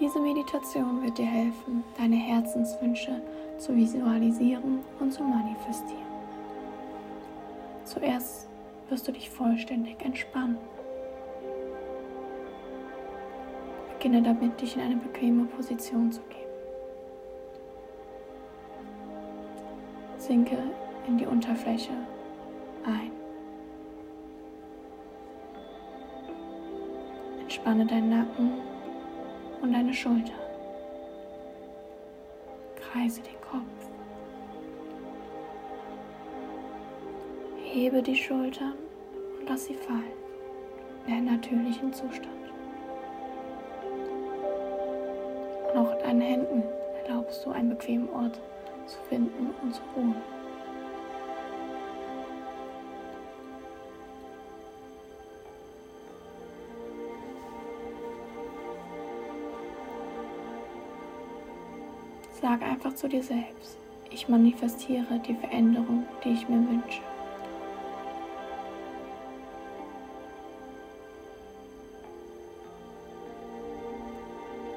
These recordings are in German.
Diese Meditation wird dir helfen, deine Herzenswünsche zu visualisieren und zu manifestieren. Zuerst wirst du dich vollständig entspannen. Beginne damit, dich in eine bequeme Position zu geben. Sinke in die Unterfläche ein. Entspanne deinen Nacken und deine Schulter. Kreise den Kopf. Hebe die Schultern und lass sie fallen in einen natürlichen Zustand. Und auch deinen Händen erlaubst du einen bequemen Ort zu finden und zu ruhen. Sag einfach zu dir selbst, ich manifestiere die Veränderung, die ich mir wünsche.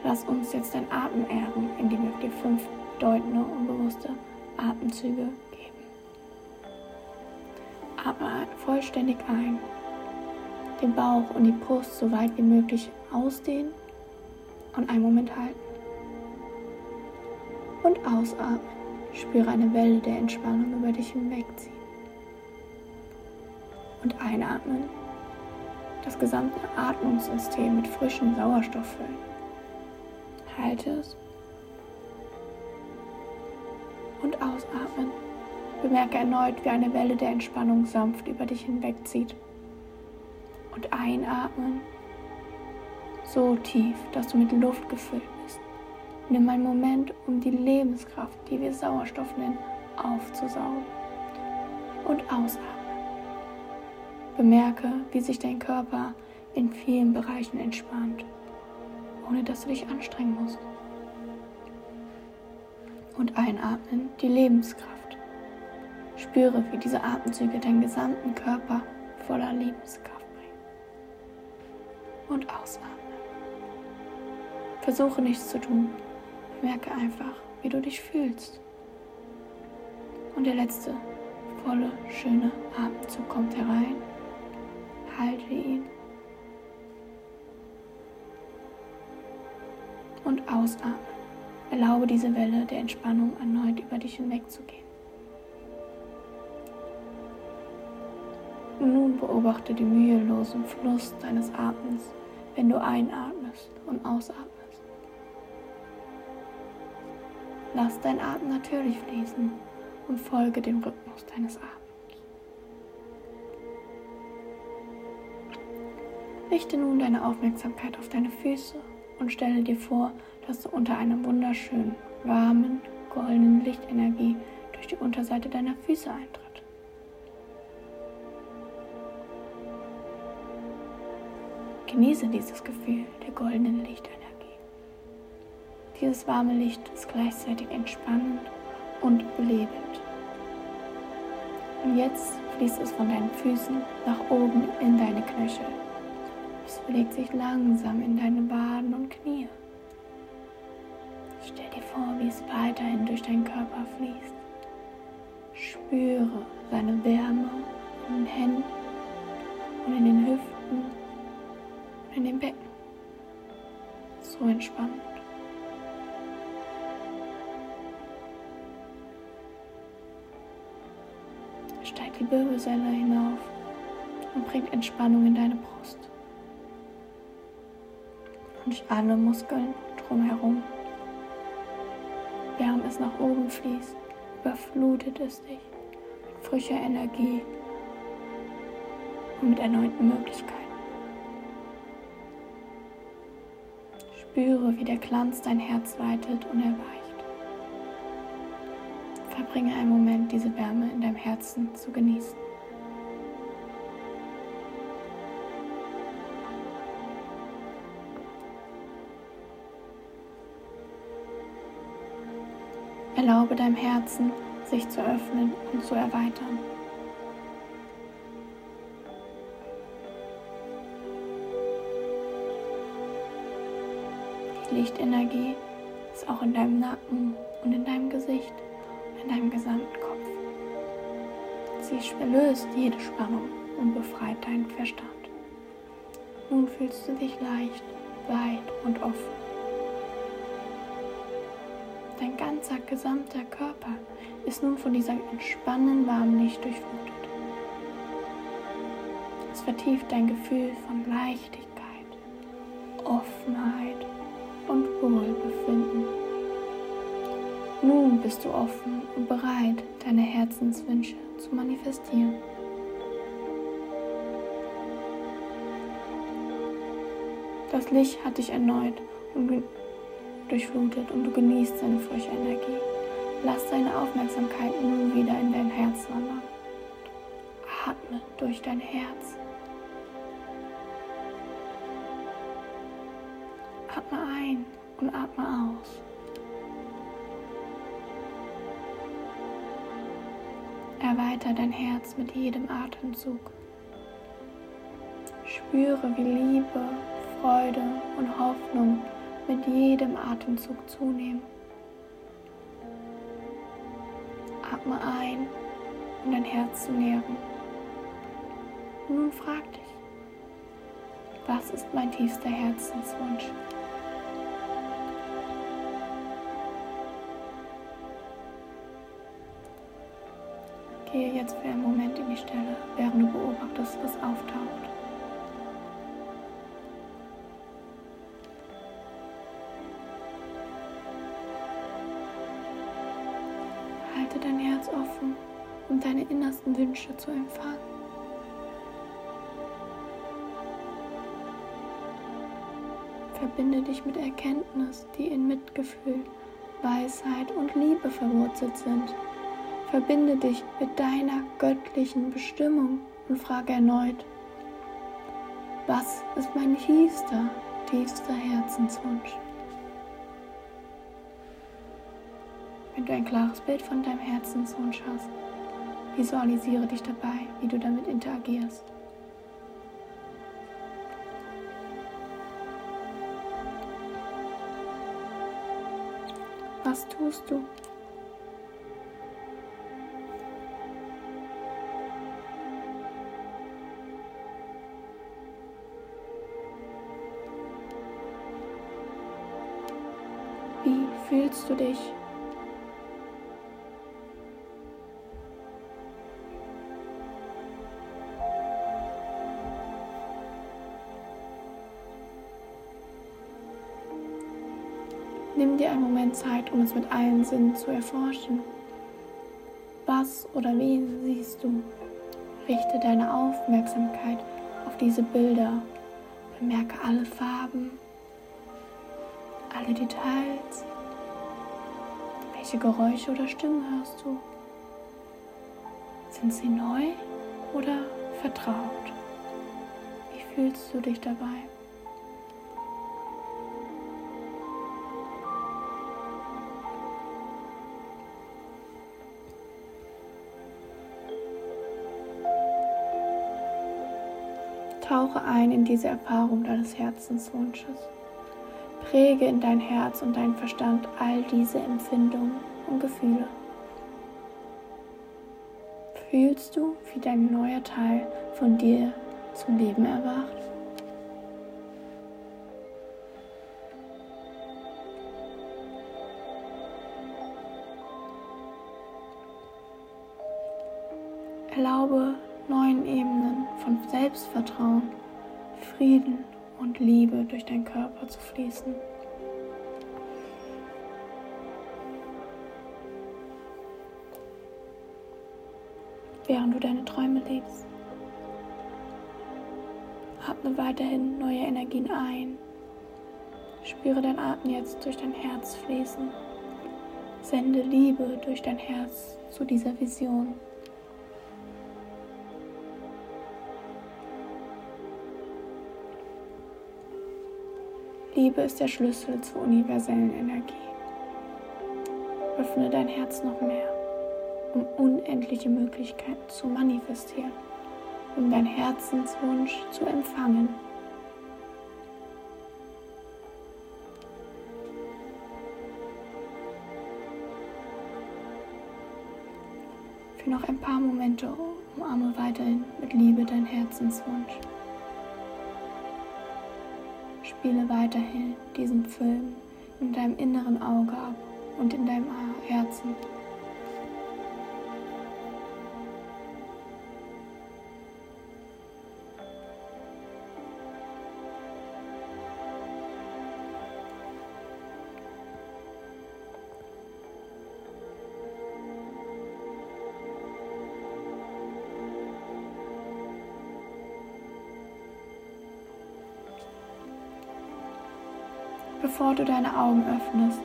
Lass uns jetzt dein Atem ehren, indem wir dir fünf bedeutende und bewusste Atemzüge geben. Atme vollständig ein, den Bauch und die Brust so weit wie möglich ausdehnen und einen Moment halten. Und ausatmen, spüre eine Welle der Entspannung über dich hinwegziehen. Und einatmen, das gesamte Atmungssystem mit frischem Sauerstoff füllen. Halte es und ausatmen. Bemerke erneut, wie eine Welle der Entspannung sanft über dich hinwegzieht. Und einatmen, so tief, dass du mit Luft gefüllt bist. Nimm einen Moment, um die Lebenskraft, die wir Sauerstoff nennen, aufzusaugen. Und ausatmen. Bemerke, wie sich dein Körper in vielen Bereichen entspannt, ohne dass du dich anstrengen musst und einatmen die Lebenskraft. Spüre, wie diese Atemzüge deinen gesamten Körper voller Lebenskraft bringen. Und ausatmen. Versuche nichts zu tun. Merke einfach, wie du dich fühlst. Und der letzte volle, schöne Atemzug kommt herein. Halte ihn. Und ausatmen. Erlaube diese Welle der Entspannung erneut über dich hinwegzugehen. Nun beobachte den mühelosen Fluss deines Atems, wenn du einatmest und ausatmest. Lass dein Atem natürlich fließen und folge dem Rhythmus deines Atems. Richte nun deine Aufmerksamkeit auf deine Füße und stelle dir vor, dass du unter einer wunderschönen, warmen, goldenen Lichtenergie durch die Unterseite deiner Füße eintritt. Genieße dieses Gefühl der goldenen Lichtenergie. Dieses warme Licht ist gleichzeitig entspannend und belebend. Und jetzt fließt es von deinen Füßen nach oben in deine Knöchel. Es bewegt sich langsam in deine Waden und Knie. Stell dir vor, wie es weiterhin durch deinen Körper fließt. Spüre seine Wärme in den Händen und in den Hüften und in dem Becken. So entspannt. Steigt die Wirbelsäule hinauf und bringt Entspannung in deine Brust und alle Muskeln drumherum während es nach oben fließt, überflutet es dich mit frischer Energie und mit erneuten Möglichkeiten. Spüre, wie der Glanz dein Herz weitet und erweicht. Verbringe einen Moment, diese Wärme in deinem Herzen zu genießen. Erlaube deinem Herzen, sich zu öffnen und zu erweitern. Lichtenergie ist auch in deinem Nacken und in deinem Gesicht in deinem gesamten Kopf. Sie löst jede Spannung und befreit deinen Verstand. Nun fühlst du dich leicht, weit und offen. Dein ganzer gesamter Körper ist nun von dieser entspannenden warmen Licht durchflutet. Es vertieft dein Gefühl von Leichtigkeit, Offenheit und Wohlbefinden. Nun bist du offen und bereit, deine Herzenswünsche zu manifestieren. Das Licht hat dich erneut durchflutet und du genießt seine frische Energie. Lass deine Aufmerksamkeit nun wieder in dein Herz wandern. Atme durch dein Herz. Atme ein und atme aus. Erweiter dein Herz mit jedem Atemzug. Spüre, wie Liebe, Freude und Hoffnung mit jedem Atemzug zunehmen. Atme ein, um dein Herz zu nähren. nun frag dich, was ist mein tiefster Herzenswunsch? Gehe jetzt für einen Moment in die Stelle, während du beobachtest, was auftaucht. Halte dein Herz offen, um deine innersten Wünsche zu empfangen. Verbinde dich mit Erkenntnis, die in Mitgefühl, Weisheit und Liebe verwurzelt sind. Verbinde dich mit deiner göttlichen Bestimmung und frage erneut, was ist mein tiefster, tiefster Herzenswunsch? Wenn du ein klares Bild von deinem Herzenswunsch hast, visualisiere dich dabei, wie du damit interagierst. Was tust du? Fühlst du dich? Nimm dir einen Moment Zeit, um es mit allen Sinnen zu erforschen. Was oder wen siehst du? Richte deine Aufmerksamkeit auf diese Bilder. Bemerke alle Farben, alle Details. Welche Geräusche oder Stimmen hörst du? Sind sie neu oder vertraut? Wie fühlst du dich dabei? Tauche ein in diese Erfahrung deines Herzenswunsches. Präge in dein Herz und dein Verstand all diese Empfindungen und Gefühle. Fühlst du, wie dein neuer Teil von dir zum Leben erwacht? Erlaube neuen Ebenen von Selbstvertrauen, Frieden und Liebe durch deinen Körper zu fließen. Während du deine Träume lebst, atme weiterhin neue Energien ein. Spüre dein Atem jetzt durch dein Herz fließen. Sende Liebe durch dein Herz zu dieser Vision. Liebe ist der Schlüssel zur universellen Energie. Öffne dein Herz noch mehr, um unendliche Möglichkeiten zu manifestieren, um deinen Herzenswunsch zu empfangen. Für noch ein paar Momente umarme weiterhin mit Liebe deinen Herzenswunsch. Spiele weiterhin diesen Film in deinem inneren Auge ab und in deinem Herzen. Bevor du deine Augen öffnest,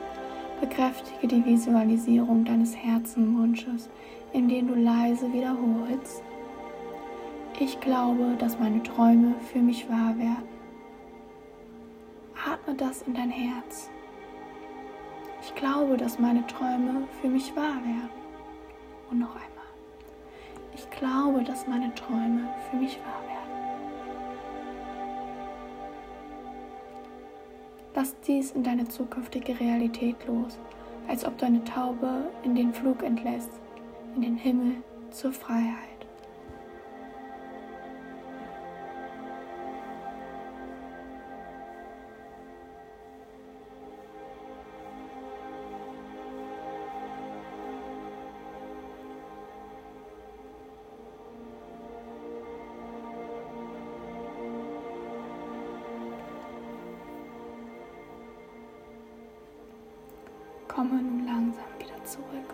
bekräftige die Visualisierung deines Herzenwunsches, indem du leise wiederholst. Ich glaube, dass meine Träume für mich wahr werden. Atme das in dein Herz. Ich glaube, dass meine Träume für mich wahr werden. Und noch einmal. Ich glaube, dass meine Träume für mich wahr werden. Lass dies in deine zukünftige Realität los, als ob du eine Taube in den Flug entlässt, in den Himmel zur Freiheit. Komme nun langsam wieder zurück.